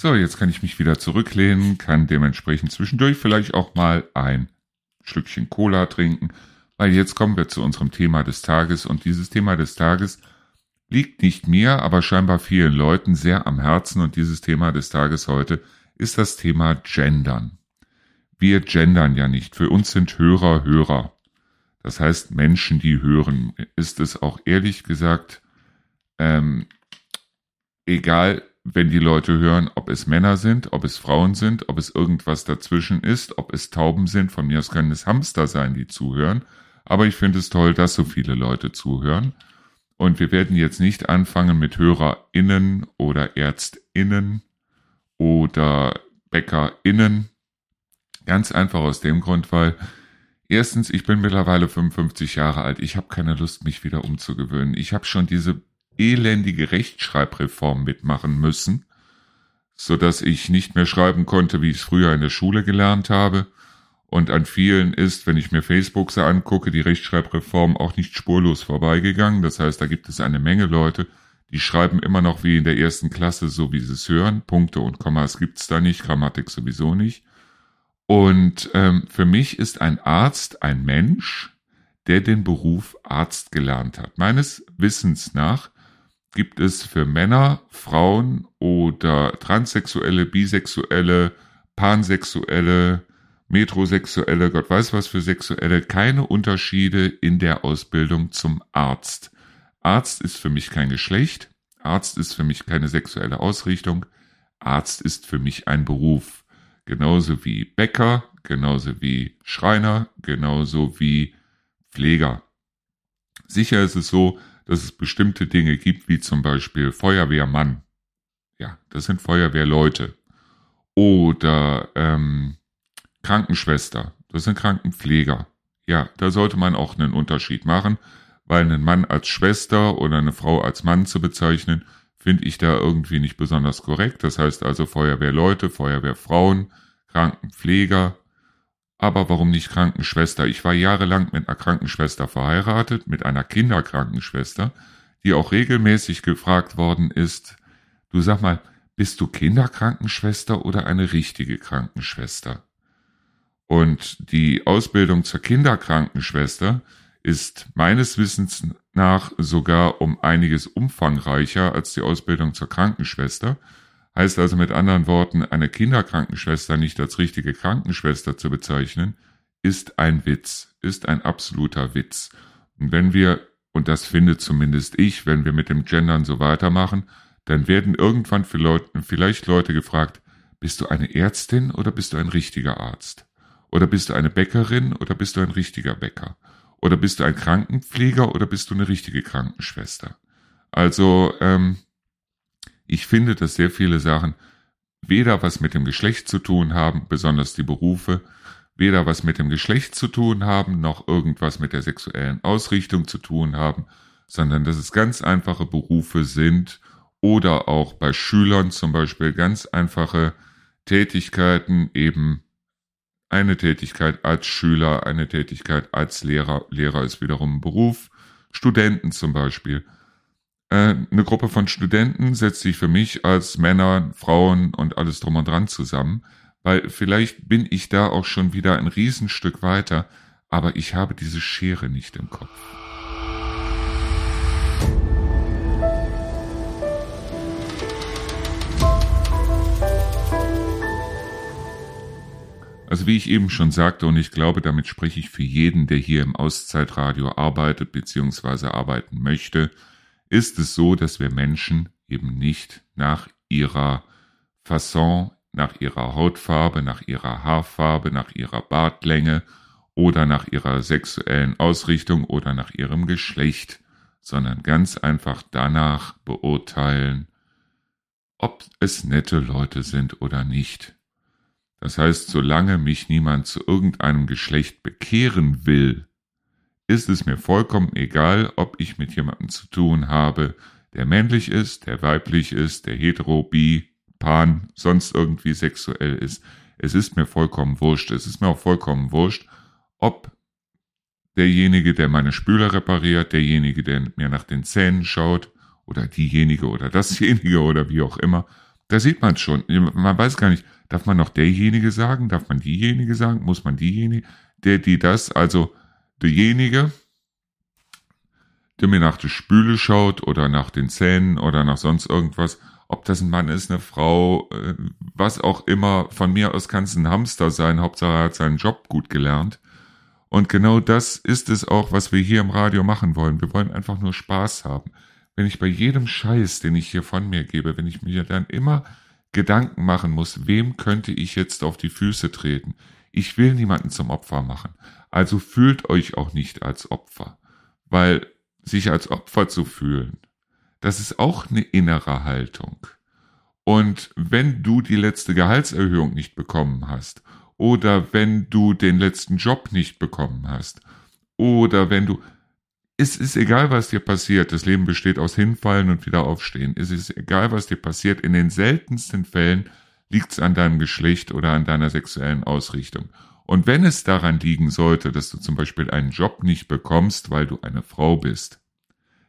So, jetzt kann ich mich wieder zurücklehnen, kann dementsprechend zwischendurch vielleicht auch mal ein Schlückchen Cola trinken, weil jetzt kommen wir zu unserem Thema des Tages und dieses Thema des Tages liegt nicht mir, aber scheinbar vielen Leuten sehr am Herzen und dieses Thema des Tages heute ist das Thema Gendern. Wir gendern ja nicht. Für uns sind Hörer Hörer. Das heißt Menschen, die hören. Ist es auch ehrlich gesagt ähm, egal, wenn die Leute hören, ob es Männer sind, ob es Frauen sind, ob es irgendwas dazwischen ist, ob es Tauben sind, von mir aus können es Hamster sein, die zuhören. Aber ich finde es toll, dass so viele Leute zuhören. Und wir werden jetzt nicht anfangen mit HörerInnen oder ÄrztInnen oder BäckerInnen. Ganz einfach aus dem Grund, weil erstens, ich bin mittlerweile 55 Jahre alt. Ich habe keine Lust, mich wieder umzugewöhnen. Ich habe schon diese elendige Rechtschreibreform mitmachen müssen, so dass ich nicht mehr schreiben konnte, wie ich es früher in der Schule gelernt habe. Und an vielen ist, wenn ich mir Facebook so angucke, die Rechtschreibreform auch nicht spurlos vorbeigegangen. Das heißt, da gibt es eine Menge Leute, die schreiben immer noch wie in der ersten Klasse, so wie sie es hören. Punkte und Kommas gibt's da nicht, Grammatik sowieso nicht. Und ähm, für mich ist ein Arzt ein Mensch, der den Beruf Arzt gelernt hat. Meines Wissens nach gibt es für Männer, Frauen oder Transsexuelle, Bisexuelle, Pansexuelle, Metrosexuelle, Gott weiß was für Sexuelle, keine Unterschiede in der Ausbildung zum Arzt. Arzt ist für mich kein Geschlecht, Arzt ist für mich keine sexuelle Ausrichtung, Arzt ist für mich ein Beruf. Genauso wie Bäcker, genauso wie Schreiner, genauso wie Pfleger. Sicher ist es so, dass es bestimmte Dinge gibt, wie zum Beispiel Feuerwehrmann. Ja, das sind Feuerwehrleute. Oder ähm, Krankenschwester, das sind Krankenpfleger. Ja, da sollte man auch einen Unterschied machen, weil einen Mann als Schwester oder eine Frau als Mann zu bezeichnen, finde ich da irgendwie nicht besonders korrekt. Das heißt also Feuerwehrleute, Feuerwehrfrauen, Krankenpfleger, aber warum nicht Krankenschwester? Ich war jahrelang mit einer Krankenschwester verheiratet, mit einer Kinderkrankenschwester, die auch regelmäßig gefragt worden ist, du sag mal, bist du Kinderkrankenschwester oder eine richtige Krankenschwester? Und die Ausbildung zur Kinderkrankenschwester ist meines Wissens nach sogar um einiges umfangreicher als die Ausbildung zur Krankenschwester. Heißt also mit anderen Worten, eine Kinderkrankenschwester nicht als richtige Krankenschwester zu bezeichnen, ist ein Witz, ist ein absoluter Witz. Und wenn wir, und das finde zumindest ich, wenn wir mit dem Gendern so weitermachen, dann werden irgendwann vielleicht Leute gefragt, bist du eine Ärztin oder bist du ein richtiger Arzt? Oder bist du eine Bäckerin oder bist du ein richtiger Bäcker? Oder bist du ein Krankenpfleger oder bist du eine richtige Krankenschwester? Also, ähm, ich finde, dass sehr viele Sachen weder was mit dem Geschlecht zu tun haben, besonders die Berufe, weder was mit dem Geschlecht zu tun haben, noch irgendwas mit der sexuellen Ausrichtung zu tun haben, sondern dass es ganz einfache Berufe sind oder auch bei Schülern zum Beispiel ganz einfache Tätigkeiten, eben eine Tätigkeit als Schüler, eine Tätigkeit als Lehrer, Lehrer ist wiederum ein Beruf, Studenten zum Beispiel. Äh, eine Gruppe von Studenten setzt sich für mich als Männer, Frauen und alles drum und dran zusammen, weil vielleicht bin ich da auch schon wieder ein Riesenstück weiter, aber ich habe diese Schere nicht im Kopf. Also wie ich eben schon sagte, und ich glaube, damit spreche ich für jeden, der hier im Auszeitradio arbeitet bzw. arbeiten möchte, ist es so, dass wir Menschen eben nicht nach ihrer Fasson, nach ihrer Hautfarbe, nach ihrer Haarfarbe, nach ihrer Bartlänge oder nach ihrer sexuellen Ausrichtung oder nach ihrem Geschlecht, sondern ganz einfach danach beurteilen, ob es nette Leute sind oder nicht. Das heißt, solange mich niemand zu irgendeinem Geschlecht bekehren will, ist es mir vollkommen egal, ob ich mit jemandem zu tun habe, der männlich ist, der weiblich ist, der hetero, bi, pan, sonst irgendwie sexuell ist. Es ist mir vollkommen wurscht. Es ist mir auch vollkommen wurscht, ob derjenige, der meine Spüler repariert, derjenige, der mir nach den Zähnen schaut, oder diejenige oder dasjenige oder wie auch immer, Da sieht man es schon. Man weiß gar nicht, darf man noch derjenige sagen? Darf man diejenige sagen? Muss man diejenige? Der, die das, also derjenige, der mir nach der Spüle schaut oder nach den Zähnen oder nach sonst irgendwas, ob das ein Mann ist, eine Frau, äh, was auch immer, von mir aus kann es ein Hamster sein, Hauptsache er hat seinen Job gut gelernt. Und genau das ist es auch, was wir hier im Radio machen wollen. Wir wollen einfach nur Spaß haben. Wenn ich bei jedem Scheiß, den ich hier von mir gebe, wenn ich mir dann immer Gedanken machen muss, wem könnte ich jetzt auf die Füße treten? Ich will niemanden zum Opfer machen. Also fühlt euch auch nicht als Opfer. Weil sich als Opfer zu fühlen, das ist auch eine innere Haltung. Und wenn du die letzte Gehaltserhöhung nicht bekommen hast, oder wenn du den letzten Job nicht bekommen hast, oder wenn du, es ist egal, was dir passiert, das Leben besteht aus Hinfallen und wieder aufstehen, es ist egal, was dir passiert, in den seltensten Fällen liegt es an deinem Geschlecht oder an deiner sexuellen Ausrichtung. Und wenn es daran liegen sollte, dass du zum Beispiel einen Job nicht bekommst, weil du eine Frau bist,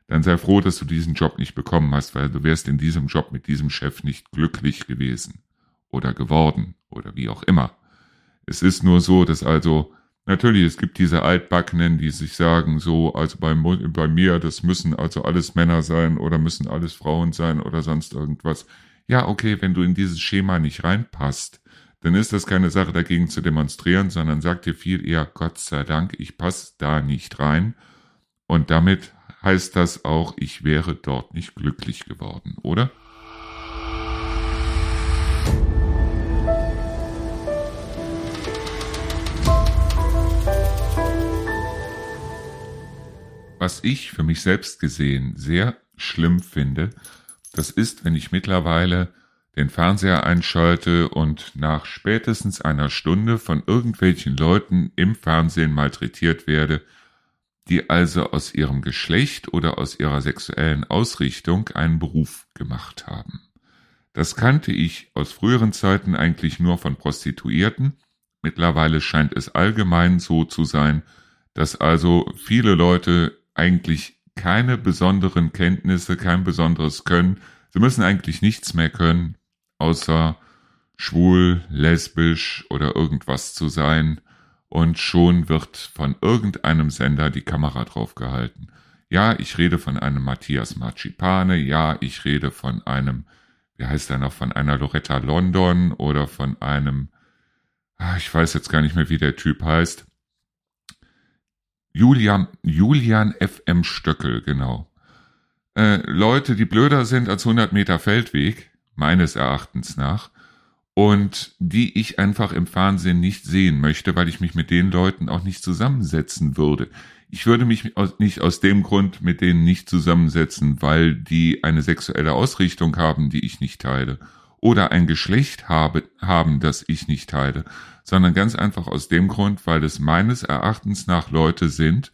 dann sei froh, dass du diesen Job nicht bekommen hast, weil du wärst in diesem Job mit diesem Chef nicht glücklich gewesen oder geworden oder wie auch immer. Es ist nur so, dass also, natürlich, es gibt diese Altbackenen, die sich sagen, so, also bei, bei mir, das müssen also alles Männer sein oder müssen alles Frauen sein oder sonst irgendwas. Ja, okay, wenn du in dieses Schema nicht reinpasst, dann ist das keine Sache dagegen zu demonstrieren, sondern sag dir viel eher, Gott sei Dank, ich passe da nicht rein. Und damit heißt das auch, ich wäre dort nicht glücklich geworden, oder? Was ich für mich selbst gesehen sehr schlimm finde, das ist, wenn ich mittlerweile den Fernseher einschalte und nach spätestens einer Stunde von irgendwelchen Leuten im Fernsehen malträtiert werde, die also aus ihrem Geschlecht oder aus ihrer sexuellen Ausrichtung einen Beruf gemacht haben. Das kannte ich aus früheren Zeiten eigentlich nur von Prostituierten. Mittlerweile scheint es allgemein so zu sein, dass also viele Leute eigentlich keine besonderen Kenntnisse, kein besonderes Können. Sie müssen eigentlich nichts mehr können, außer schwul, lesbisch oder irgendwas zu sein und schon wird von irgendeinem Sender die Kamera draufgehalten. Ja, ich rede von einem Matthias Marcipane, ja, ich rede von einem, wie heißt er noch, von einer Loretta London oder von einem, ah, ich weiß jetzt gar nicht mehr, wie der Typ heißt. Julian, Julian FM Stöckel, genau. Äh, Leute, die blöder sind als 100 Meter Feldweg, meines Erachtens nach, und die ich einfach im Fernsehen nicht sehen möchte, weil ich mich mit den Leuten auch nicht zusammensetzen würde. Ich würde mich nicht aus dem Grund mit denen nicht zusammensetzen, weil die eine sexuelle Ausrichtung haben, die ich nicht teile, oder ein Geschlecht habe, haben, das ich nicht teile, sondern ganz einfach aus dem Grund, weil es meines Erachtens nach Leute sind,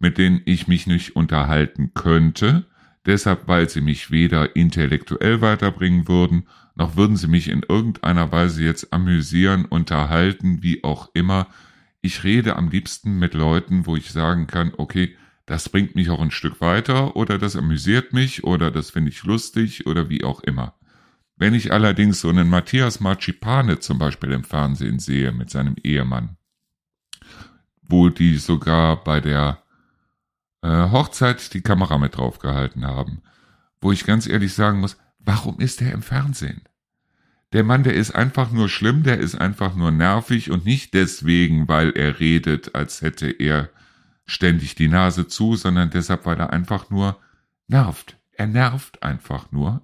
mit denen ich mich nicht unterhalten könnte, deshalb weil sie mich weder intellektuell weiterbringen würden, noch würden sie mich in irgendeiner Weise jetzt amüsieren, unterhalten, wie auch immer. Ich rede am liebsten mit Leuten, wo ich sagen kann, okay, das bringt mich auch ein Stück weiter oder das amüsiert mich oder das finde ich lustig oder wie auch immer. Wenn ich allerdings so einen Matthias Marcipane zum Beispiel im Fernsehen sehe mit seinem Ehemann, wo die sogar bei der äh, Hochzeit die Kamera mit draufgehalten haben, wo ich ganz ehrlich sagen muss, warum ist er im Fernsehen? Der Mann, der ist einfach nur schlimm, der ist einfach nur nervig und nicht deswegen, weil er redet, als hätte er ständig die Nase zu, sondern deshalb, weil er einfach nur nervt. Er nervt einfach nur.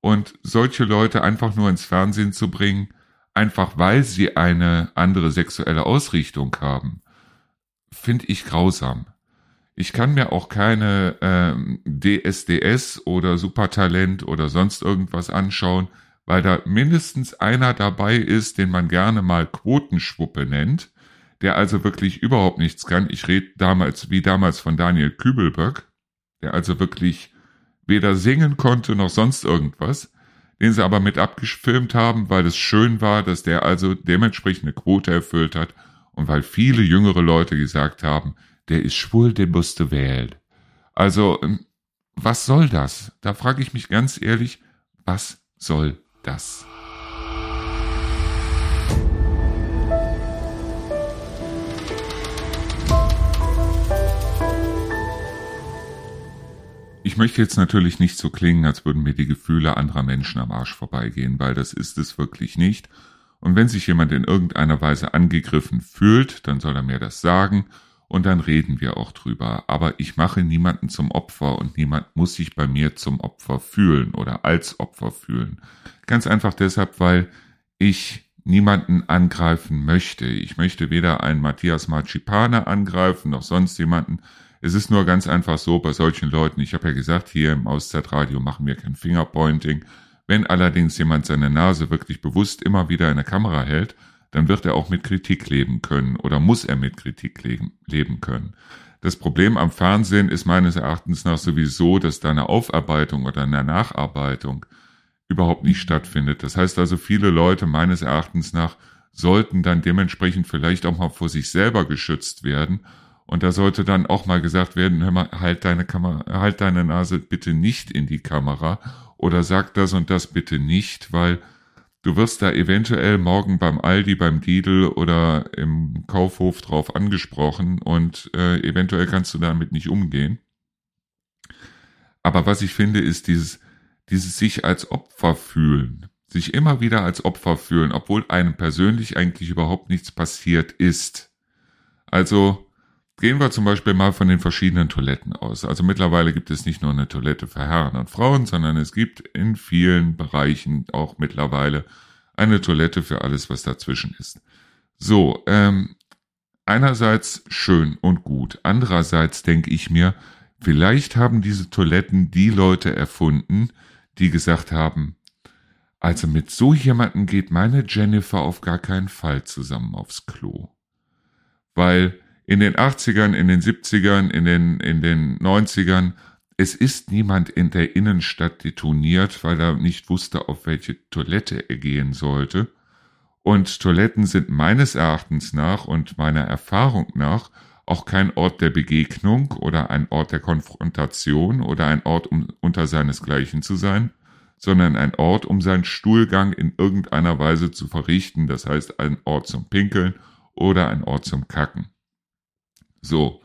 Und solche Leute einfach nur ins Fernsehen zu bringen, einfach weil sie eine andere sexuelle Ausrichtung haben, finde ich grausam. Ich kann mir auch keine ähm, DSDS oder Supertalent oder sonst irgendwas anschauen, weil da mindestens einer dabei ist, den man gerne mal Quotenschwuppe nennt, der also wirklich überhaupt nichts kann. Ich rede damals, wie damals von Daniel Kübelböck, der also wirklich weder singen konnte noch sonst irgendwas, den sie aber mit abgefilmt haben, weil es schön war, dass der also dementsprechend eine Quote erfüllt hat und weil viele jüngere Leute gesagt haben, der ist schwul, der musste wählen. Also, ähm, was soll das? Da frage ich mich ganz ehrlich, was soll das. Möchte jetzt natürlich nicht so klingen, als würden mir die Gefühle anderer Menschen am Arsch vorbeigehen, weil das ist es wirklich nicht. Und wenn sich jemand in irgendeiner Weise angegriffen fühlt, dann soll er mir das sagen und dann reden wir auch drüber. Aber ich mache niemanden zum Opfer und niemand muss sich bei mir zum Opfer fühlen oder als Opfer fühlen. Ganz einfach deshalb, weil ich niemanden angreifen möchte. Ich möchte weder einen Matthias Marcipane angreifen noch sonst jemanden. Es ist nur ganz einfach so bei solchen Leuten, ich habe ja gesagt, hier im Auszeitradio machen wir kein Fingerpointing. Wenn allerdings jemand seine Nase wirklich bewusst immer wieder in der Kamera hält, dann wird er auch mit Kritik leben können oder muss er mit Kritik leben, leben können. Das Problem am Fernsehen ist meines Erachtens nach sowieso, dass da eine Aufarbeitung oder eine Nacharbeitung überhaupt nicht stattfindet. Das heißt also, viele Leute meines Erachtens nach sollten dann dementsprechend vielleicht auch mal vor sich selber geschützt werden und da sollte dann auch mal gesagt werden, hör mal, halt deine Kamera, halt deine Nase bitte nicht in die Kamera oder sag das und das bitte nicht, weil du wirst da eventuell morgen beim Aldi, beim Lidl oder im Kaufhof drauf angesprochen und äh, eventuell kannst du damit nicht umgehen. Aber was ich finde, ist dieses, dieses sich als Opfer fühlen, sich immer wieder als Opfer fühlen, obwohl einem persönlich eigentlich überhaupt nichts passiert ist. Also, Gehen wir zum Beispiel mal von den verschiedenen Toiletten aus. Also mittlerweile gibt es nicht nur eine Toilette für Herren und Frauen, sondern es gibt in vielen Bereichen auch mittlerweile eine Toilette für alles, was dazwischen ist. So, ähm, einerseits schön und gut. Andererseits denke ich mir, vielleicht haben diese Toiletten die Leute erfunden, die gesagt haben, also mit so jemanden geht meine Jennifer auf gar keinen Fall zusammen aufs Klo. Weil in den 80ern, in den 70ern, in den, in den 90ern, es ist niemand in der Innenstadt detoniert, weil er nicht wusste, auf welche Toilette er gehen sollte. Und Toiletten sind meines Erachtens nach und meiner Erfahrung nach auch kein Ort der Begegnung oder ein Ort der Konfrontation oder ein Ort, um unter seinesgleichen zu sein, sondern ein Ort, um seinen Stuhlgang in irgendeiner Weise zu verrichten, das heißt ein Ort zum Pinkeln oder ein Ort zum Kacken. So.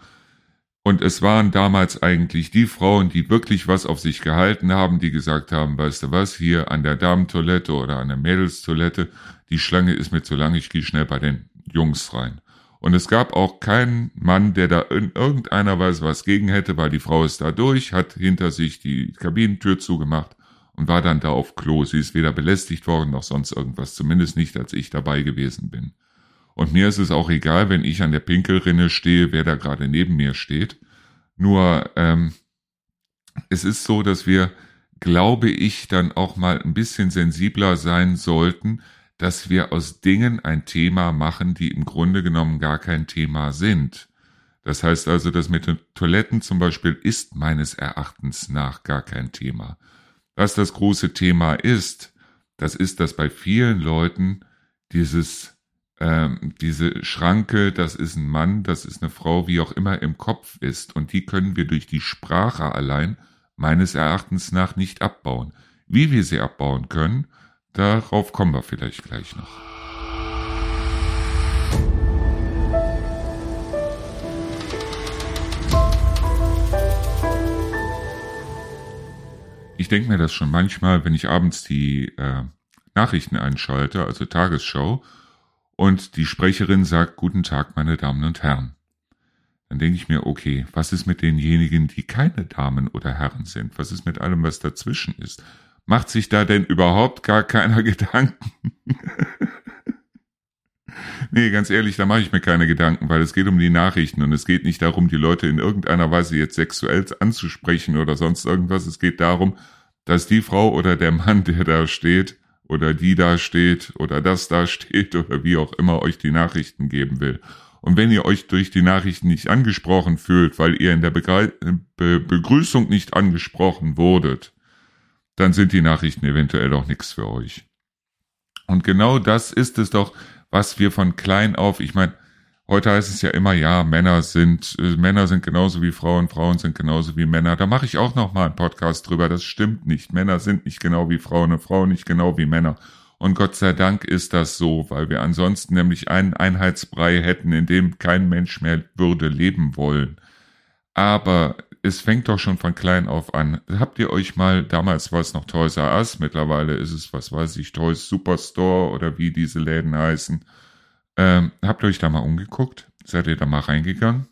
Und es waren damals eigentlich die Frauen, die wirklich was auf sich gehalten haben, die gesagt haben, weißt du was, hier an der Damentoilette oder an der Mädelstoilette, die Schlange ist mir zu lang, ich gehe schnell bei den Jungs rein. Und es gab auch keinen Mann, der da in irgendeiner Weise was gegen hätte, weil die Frau ist da durch, hat hinter sich die Kabinentür zugemacht und war dann da auf Klo. Sie ist weder belästigt worden noch sonst irgendwas, zumindest nicht, als ich dabei gewesen bin. Und mir ist es auch egal, wenn ich an der Pinkelrinne stehe, wer da gerade neben mir steht. Nur ähm, es ist so, dass wir, glaube ich, dann auch mal ein bisschen sensibler sein sollten, dass wir aus Dingen ein Thema machen, die im Grunde genommen gar kein Thema sind. Das heißt also, das mit den Toiletten zum Beispiel ist meines Erachtens nach gar kein Thema. Was das große Thema ist, das ist, dass bei vielen Leuten dieses ähm, diese Schranke, das ist ein Mann, das ist eine Frau, wie auch immer im Kopf ist. Und die können wir durch die Sprache allein meines Erachtens nach nicht abbauen. Wie wir sie abbauen können, darauf kommen wir vielleicht gleich noch. Ich denke mir das schon manchmal, wenn ich abends die äh, Nachrichten einschalte, also Tagesschau, und die Sprecherin sagt Guten Tag, meine Damen und Herren. Dann denke ich mir, okay, was ist mit denjenigen, die keine Damen oder Herren sind? Was ist mit allem, was dazwischen ist? Macht sich da denn überhaupt gar keiner Gedanken? nee, ganz ehrlich, da mache ich mir keine Gedanken, weil es geht um die Nachrichten und es geht nicht darum, die Leute in irgendeiner Weise jetzt sexuell anzusprechen oder sonst irgendwas. Es geht darum, dass die Frau oder der Mann, der da steht, oder die da steht oder das da steht oder wie auch immer euch die Nachrichten geben will. Und wenn ihr euch durch die Nachrichten nicht angesprochen fühlt, weil ihr in der Begre Be Begrüßung nicht angesprochen wurdet, dann sind die Nachrichten eventuell auch nichts für euch. Und genau das ist es doch, was wir von klein auf, ich meine, Heute heißt es ja immer, ja, Männer sind, äh, Männer sind genauso wie Frauen, Frauen sind genauso wie Männer. Da mache ich auch noch mal einen Podcast drüber. Das stimmt nicht. Männer sind nicht genau wie Frauen und Frauen nicht genau wie Männer. Und Gott sei Dank ist das so, weil wir ansonsten nämlich einen Einheitsbrei hätten, in dem kein Mensch mehr würde leben wollen. Aber es fängt doch schon von klein auf an. Habt ihr euch mal, damals war es noch Toys R Us, mittlerweile ist es, was weiß ich, Toys Superstore oder wie diese Läden heißen, ähm, habt ihr euch da mal umgeguckt? Seid ihr da mal reingegangen?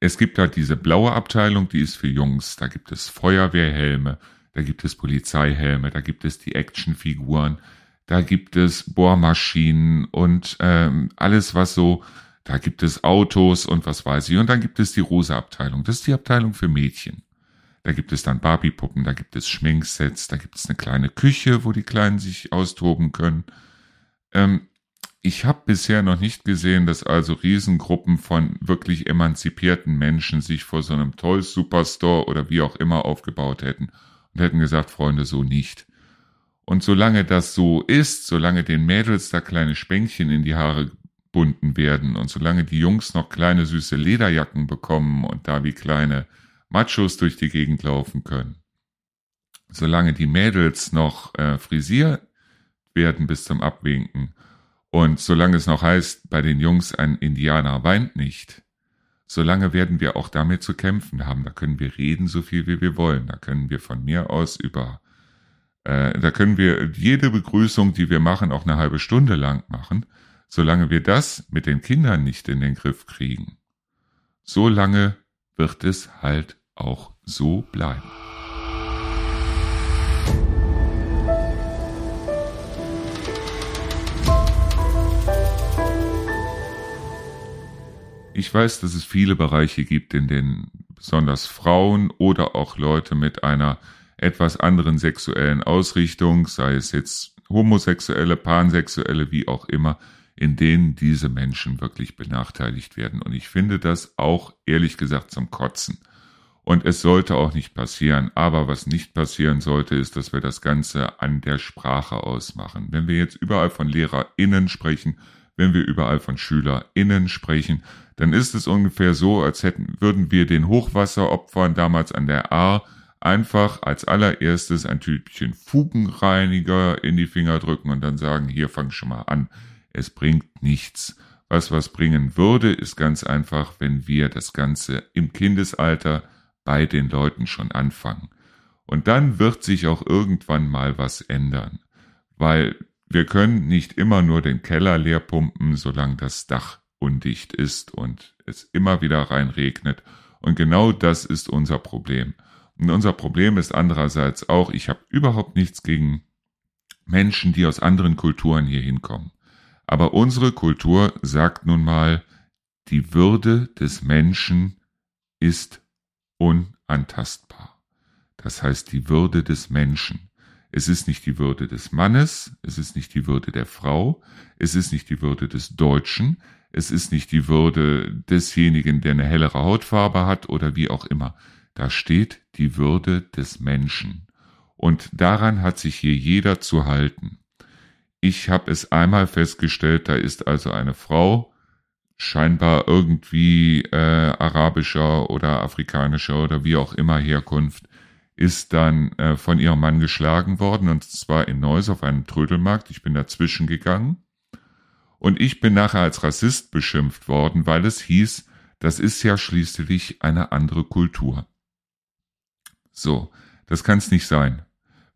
Es gibt da diese blaue Abteilung, die ist für Jungs. Da gibt es Feuerwehrhelme, da gibt es Polizeihelme, da gibt es die Actionfiguren, da gibt es Bohrmaschinen und ähm, alles, was so, da gibt es Autos und was weiß ich. Und dann gibt es die rosa Abteilung. Das ist die Abteilung für Mädchen. Da gibt es dann Barbie-Puppen, da gibt es Schminksets, da gibt es eine kleine Küche, wo die Kleinen sich austoben können. Ähm, ich habe bisher noch nicht gesehen, dass also Riesengruppen von wirklich emanzipierten Menschen sich vor so einem Toys Superstore oder wie auch immer aufgebaut hätten und hätten gesagt, Freunde, so nicht. Und solange das so ist, solange den Mädels da kleine Spänkchen in die Haare bunden werden und solange die Jungs noch kleine süße Lederjacken bekommen und da wie kleine Machos durch die Gegend laufen können, solange die Mädels noch äh, frisiert werden bis zum Abwinken und solange es noch heißt, bei den Jungs ein Indianer weint nicht, solange werden wir auch damit zu kämpfen haben. Da können wir reden, so viel wie wir wollen. Da können wir von mir aus über, äh, da können wir jede Begrüßung, die wir machen, auch eine halbe Stunde lang machen. Solange wir das mit den Kindern nicht in den Griff kriegen, solange wird es halt auch so bleiben. Ich weiß, dass es viele Bereiche gibt, in denen besonders Frauen oder auch Leute mit einer etwas anderen sexuellen Ausrichtung, sei es jetzt homosexuelle, pansexuelle, wie auch immer, in denen diese Menschen wirklich benachteiligt werden. Und ich finde das auch ehrlich gesagt zum Kotzen. Und es sollte auch nicht passieren. Aber was nicht passieren sollte, ist, dass wir das Ganze an der Sprache ausmachen. Wenn wir jetzt überall von LehrerInnen sprechen, wenn wir überall von SchülerInnen sprechen, dann ist es ungefähr so, als hätten, würden wir den Hochwasseropfern damals an der Ahr einfach als allererstes ein Tütchen Fugenreiniger in die Finger drücken und dann sagen, hier fang schon mal an. Es bringt nichts. Was was bringen würde, ist ganz einfach, wenn wir das Ganze im Kindesalter bei den Leuten schon anfangen. Und dann wird sich auch irgendwann mal was ändern. Weil wir können nicht immer nur den Keller leer pumpen, solange das Dach undicht ist und es immer wieder reinregnet. Und genau das ist unser Problem. Und unser Problem ist andererseits auch, ich habe überhaupt nichts gegen Menschen, die aus anderen Kulturen hier hinkommen. Aber unsere Kultur sagt nun mal, die Würde des Menschen ist unantastbar. Das heißt, die Würde des Menschen. Es ist nicht die Würde des Mannes, es ist nicht die Würde der Frau, es ist nicht die Würde des Deutschen, es ist nicht die Würde desjenigen, der eine hellere Hautfarbe hat oder wie auch immer. Da steht die Würde des Menschen. Und daran hat sich hier jeder zu halten. Ich habe es einmal festgestellt, da ist also eine Frau, scheinbar irgendwie äh, arabischer oder afrikanischer oder wie auch immer Herkunft, ist dann äh, von ihrem Mann geschlagen worden und zwar in Neuss auf einem Trödelmarkt. Ich bin dazwischen gegangen und ich bin nachher als Rassist beschimpft worden, weil es hieß, das ist ja schließlich eine andere Kultur. So, das kann es nicht sein.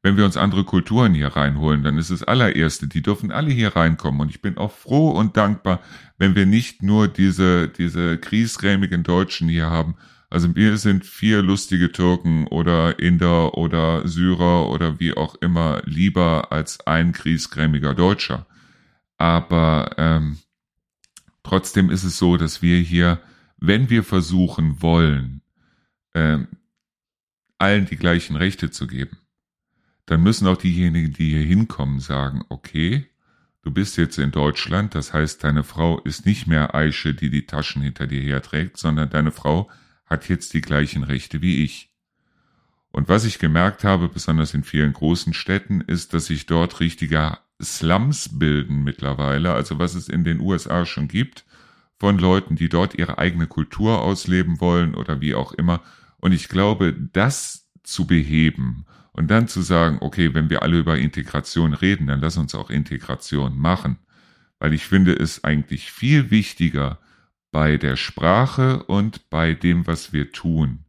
Wenn wir uns andere Kulturen hier reinholen, dann ist es allererste, die dürfen alle hier reinkommen. Und ich bin auch froh und dankbar, wenn wir nicht nur diese, diese kriesgrämigen Deutschen hier haben. Also wir sind vier lustige Türken oder Inder oder Syrer oder wie auch immer lieber als ein kriesgrämiger Deutscher. Aber ähm, trotzdem ist es so, dass wir hier, wenn wir versuchen wollen, ähm, allen die gleichen Rechte zu geben, dann müssen auch diejenigen, die hier hinkommen, sagen, okay, du bist jetzt in Deutschland, das heißt, deine Frau ist nicht mehr Eiche, die die Taschen hinter dir herträgt, sondern deine Frau hat jetzt die gleichen Rechte wie ich. Und was ich gemerkt habe, besonders in vielen großen Städten, ist, dass sich dort richtiger Slums bilden mittlerweile, also was es in den USA schon gibt, von Leuten, die dort ihre eigene Kultur ausleben wollen oder wie auch immer. Und ich glaube, das zu beheben und dann zu sagen, okay, wenn wir alle über Integration reden, dann lass uns auch Integration machen. Weil ich finde es eigentlich viel wichtiger bei der Sprache und bei dem, was wir tun,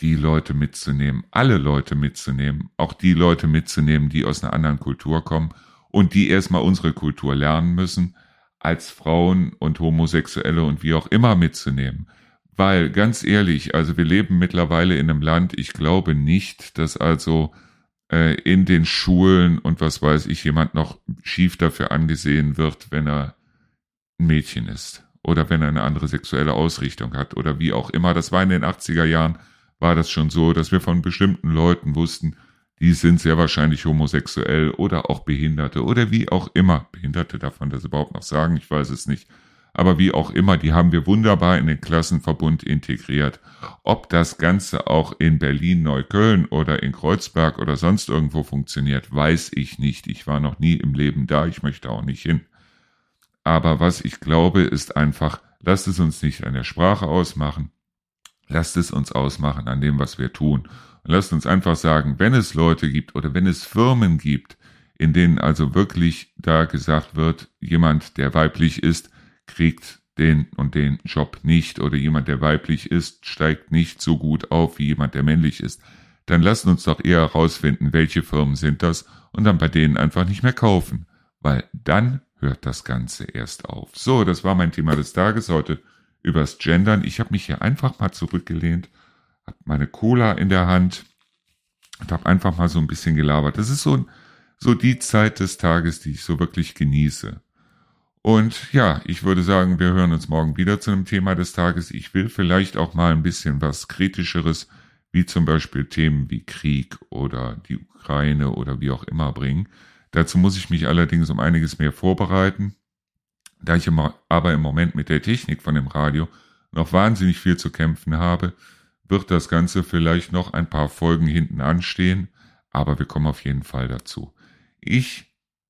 die Leute mitzunehmen, alle Leute mitzunehmen, auch die Leute mitzunehmen, die aus einer anderen Kultur kommen und die erstmal unsere Kultur lernen müssen, als Frauen und Homosexuelle und wie auch immer mitzunehmen. Weil, ganz ehrlich, also wir leben mittlerweile in einem Land, ich glaube nicht, dass also äh, in den Schulen und was weiß ich, jemand noch schief dafür angesehen wird, wenn er ein Mädchen ist oder wenn er eine andere sexuelle Ausrichtung hat oder wie auch immer. Das war in den 80er Jahren, war das schon so, dass wir von bestimmten Leuten wussten, die sind sehr wahrscheinlich homosexuell oder auch Behinderte oder wie auch immer. Behinderte darf man das überhaupt noch sagen, ich weiß es nicht aber wie auch immer, die haben wir wunderbar in den Klassenverbund integriert. Ob das Ganze auch in Berlin, Neukölln oder in Kreuzberg oder sonst irgendwo funktioniert, weiß ich nicht. Ich war noch nie im Leben da, ich möchte auch nicht hin. Aber was ich glaube, ist einfach, lasst es uns nicht an der Sprache ausmachen, lasst es uns ausmachen an dem, was wir tun. Und lasst uns einfach sagen, wenn es Leute gibt oder wenn es Firmen gibt, in denen also wirklich da gesagt wird, jemand, der weiblich ist, kriegt den und den Job nicht oder jemand, der weiblich ist, steigt nicht so gut auf wie jemand, der männlich ist, dann lassen uns doch eher herausfinden, welche Firmen sind das und dann bei denen einfach nicht mehr kaufen, weil dann hört das Ganze erst auf. So, das war mein Thema des Tages heute übers Gendern. Ich habe mich hier einfach mal zurückgelehnt, habe meine Cola in der Hand und habe einfach mal so ein bisschen gelabert. Das ist so, so die Zeit des Tages, die ich so wirklich genieße. Und ja, ich würde sagen, wir hören uns morgen wieder zu einem Thema des Tages. Ich will vielleicht auch mal ein bisschen was Kritischeres, wie zum Beispiel Themen wie Krieg oder die Ukraine oder wie auch immer bringen. Dazu muss ich mich allerdings um einiges mehr vorbereiten. Da ich aber im Moment mit der Technik von dem Radio noch wahnsinnig viel zu kämpfen habe, wird das Ganze vielleicht noch ein paar Folgen hinten anstehen, aber wir kommen auf jeden Fall dazu. Ich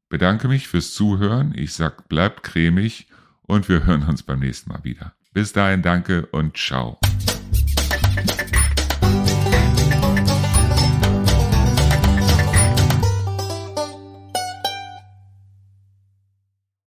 bedanke mich fürs Zuhören. Ich sag, bleibt cremig und wir hören uns beim nächsten Mal wieder. Bis dahin danke und ciao.